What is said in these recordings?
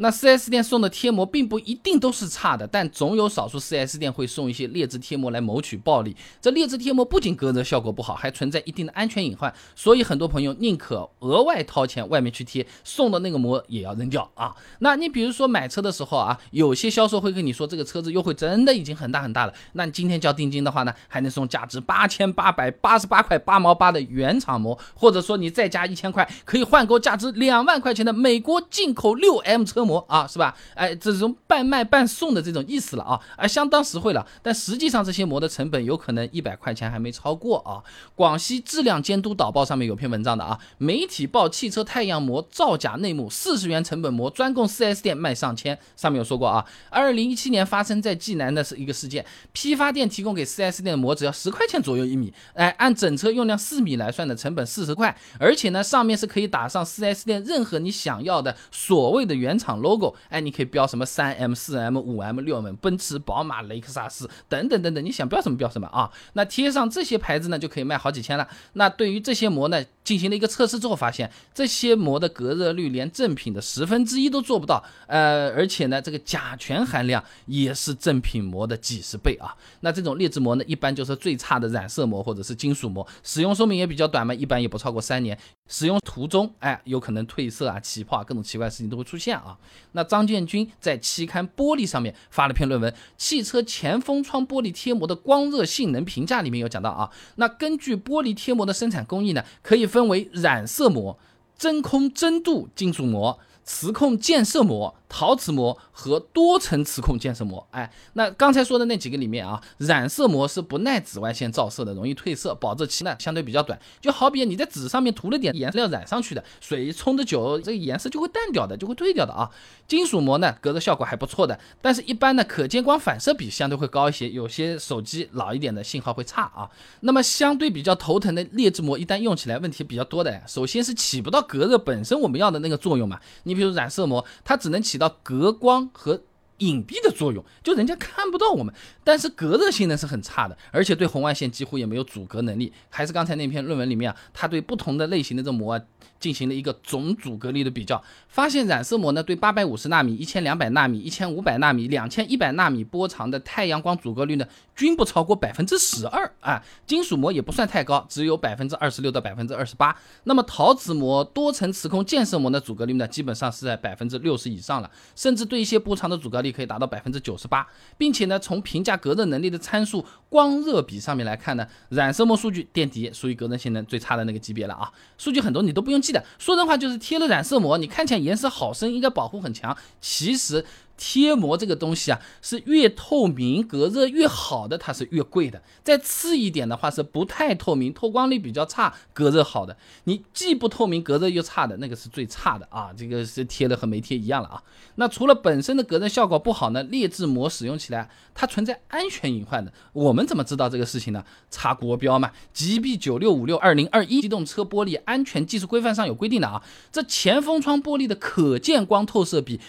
那 4S 店送的贴膜并不一定都是差的，但总有少数 4S 店会送一些劣质贴膜来谋取暴利。这劣质贴膜不仅隔热效果不好，还存在一定的安全隐患，所以很多朋友宁可额外掏钱外面去贴，送的那个膜也要扔掉啊。那你比如说买车的时候啊，有些销售会跟你说这个车子优惠真的已经很大很大了，那你今天交定金的话呢，还能送价值八千八百八十八块八毛八的原厂膜，或者说你再加一千块，可以换购价值两万块钱的美国进口六 M 车。膜啊，是吧？哎，这种半卖半送的这种意思了啊，哎，相当实惠了。但实际上这些膜的成本有可能一百块钱还没超过啊。广西质量监督导报上面有篇文章的啊，媒体报汽车太阳膜造假内幕，四十元成本膜专供 4S 店卖上千。上面有说过啊，二零一七年发生在济南的是一个事件，批发店提供给 4S 店的膜只要十块钱左右一米，哎，按整车用量四米来算的成本四十块，而且呢上面是可以打上 4S 店任何你想要的所谓的原厂。logo，哎，你可以标什么三 M、四 M、五 M、六 M，奔驰、宝马、雷克萨斯等等等等，你想标什么标什么啊？那贴上这些牌子呢，就可以卖好几千了。那对于这些膜呢，进行了一个测试之后，发现这些膜的隔热率连正品的十分之一都做不到，呃，而且呢，这个甲醛含量也是正品膜的几十倍啊。那这种劣质膜呢，一般就是最差的染色膜或者是金属膜，使用寿命也比较短嘛，一般也不超过三年。使用途中，哎，有可能褪色啊、起泡啊，各种奇怪事情都会出现啊。那张建军在期刊《玻璃》上面发了篇论文，《汽车前风窗玻璃贴膜的光热性能评价》里面有讲到啊。那根据玻璃贴膜的生产工艺呢，可以分分为染色膜、真空真镀金属膜。磁控溅射膜、陶瓷膜和多层磁控建设膜，哎，那刚才说的那几个里面啊，染色膜是不耐紫外线照射的，容易褪色，保质期呢相对比较短。就好比你在纸上面涂了点颜料染上去的，水冲的久，这个颜色就会淡掉的，就会褪掉的啊。金属膜呢，隔热效果还不错的，但是一般呢，可见光反射比相对会高一些，有些手机老一点的信号会差啊。那么相对比较头疼的劣质膜，一旦用起来问题比较多的，首先是起不到隔热本身我们要的那个作用嘛，你。比如染色膜，它只能起到隔光和隐蔽的作用，就人家看不到我们，但是隔热性能是很差的，而且对红外线几乎也没有阻隔能力。还是刚才那篇论文里面啊，它对不同的类型的这膜。进行了一个总阻隔力的比较，发现染色膜呢对八百五十纳米、一千两百纳米、一千五百纳米、两千一百纳米波长的太阳光阻隔率呢均不超过百分之十二啊，金属膜也不算太高，只有百分之二十六到百分之二十八。那么陶瓷膜、多层磁控建设膜的阻隔率呢基本上是在百分之六十以上了，甚至对一些波长的阻隔率可以达到百分之九十八，并且呢从评价隔热能力的参数光热比上面来看呢，染色膜数据垫底，属于隔热性能最差的那个级别了啊，数据很多你都不用。记得说人话就是贴了染色膜，你看起来颜色好深，应该保护很强，其实。贴膜这个东西啊，是越透明、隔热越好的，它是越贵的。再次一点的话，是不太透明、透光率比较差、隔热好的。你既不透明、隔热又差的那个是最差的啊！这个是贴的和没贴一样了啊。那除了本身的隔热效果不好呢，劣质膜使用起来它存在安全隐患的。我们怎么知道这个事情呢？查国标嘛，GB 九六五六二零二一机动车玻璃安全技术规范上有规定的啊。这前风窗玻璃的可见光透射比。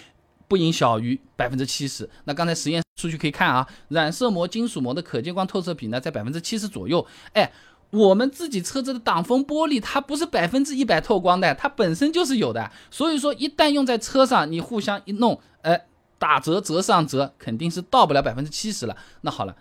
不应小于百分之七十。那刚才实验数据可以看啊，染色膜、金属膜的可见光透射比呢在百分之七十左右。哎，我们自己车子的挡风玻璃它不是百分之一百透光的，它本身就是有的。所以说一旦用在车上，你互相一弄，哎，打折折上折，肯定是到不了百分之七十了。那好了，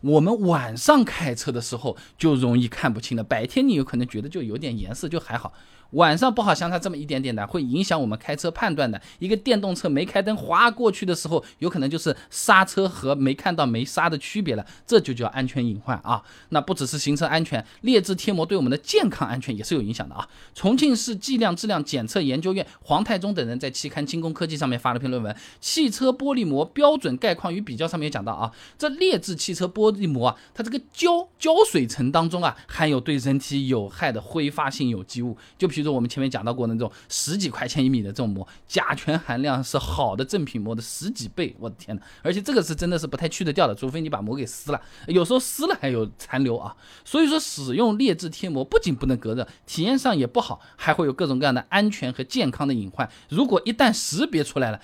我们晚上开车的时候就容易看不清了，白天你有可能觉得就有点颜色就还好。晚上不好相差这么一点点的，会影响我们开车判断的。一个电动车没开灯划过去的时候，有可能就是刹车和没看到没刹的区别了，这就叫安全隐患啊。那不只是行车安全，劣质贴膜对我们的健康安全也是有影响的啊。重庆市计量质量检测研究院黄太忠等人在期刊《精工科技》上面发了篇论文《汽车玻璃膜标准概况与比较》，上面讲到啊，这劣质汽车玻璃膜啊，它这个胶胶水层当中啊，含有对人体有害的挥发性有机物，就。比就是我们前面讲到过那种十几块钱一米的这种膜，甲醛含量是好的正品膜的十几倍，我的天呐！而且这个是真的是不太去得掉的，除非你把膜给撕了，有时候撕了还有残留啊。所以说使用劣质贴膜不仅不能隔热，体验上也不好，还会有各种各样的安全和健康的隐患。如果一旦识别出来了，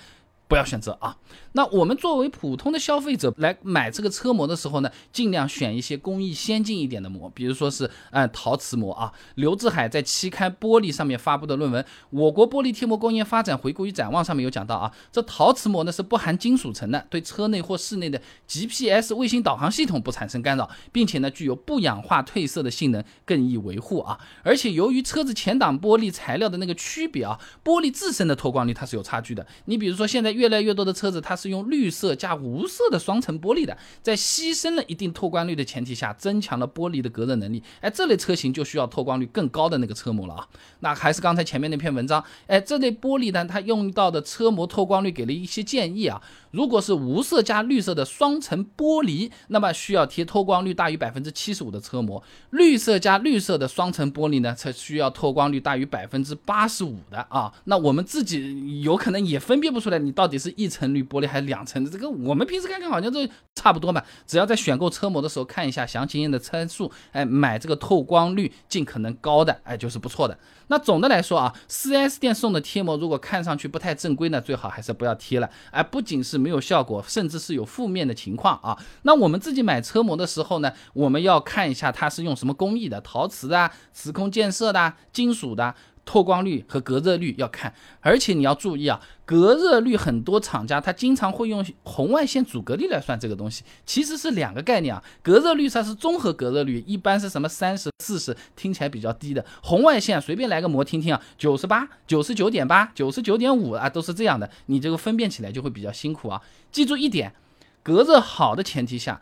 不要选择啊。那我们作为普通的消费者来买这个车膜的时候呢，尽量选一些工艺先进一点的膜，比如说是嗯陶瓷膜啊。刘志海在期刊玻璃上面发布的论文《我国玻璃贴膜工业发展回顾与展望》上面有讲到啊，这陶瓷膜呢是不含金属层的，对车内或室内的 GPS 卫星导航系统不产生干扰，并且呢具有不氧化褪色的性能，更易维护啊。而且由于车子前挡玻璃材料的那个区别啊，玻璃自身的透光率它是有差距的。你比如说现在越来越多的车子，它是用绿色加无色的双层玻璃的，在牺牲了一定透光率的前提下，增强了玻璃的隔热能力。哎，这类车型就需要透光率更高的那个车膜了啊。那还是刚才前面那篇文章，哎，这类玻璃呢，它用到的车膜透光率给了一些建议啊。如果是无色加绿色的双层玻璃，那么需要贴透光率大于百分之七十五的车膜；绿色加绿色的双层玻璃呢，才需要透光率大于百分之八十五的啊。那我们自己有可能也分辨不出来，你到到底是一层绿玻璃还是两层的。这个我们平时看看好像都差不多嘛。只要在选购车膜的时候看一下详情页的参数，哎，买这个透光率尽可能高的，哎，就是不错的。那总的来说啊，4S 店送的贴膜如果看上去不太正规呢，最好还是不要贴了。哎，不仅是没有效果，甚至是有负面的情况啊。那我们自己买车膜的时候呢，我们要看一下它是用什么工艺的，陶瓷的、磁空建设的、金属的。透光率和隔热率要看，而且你要注意啊，隔热率很多厂家他经常会用红外线阻隔率来算这个东西，其实是两个概念啊。隔热率它是综合隔热率，一般是什么三十四十，听起来比较低的。红外线随便来个膜听听啊，九十八、九十九点八、九十九点五啊，都是这样的，你这个分辨起来就会比较辛苦啊。记住一点，隔热好的前提下，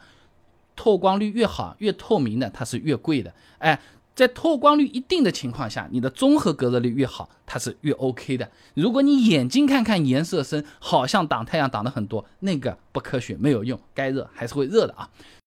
透光率越好、越透明的它是越贵的，哎。在透光率一定的情况下，你的综合隔热率越好，它是越 OK 的。如果你眼睛看看颜色深，好像挡太阳挡的很多，那个不科学，没有用，该热还是会热的啊。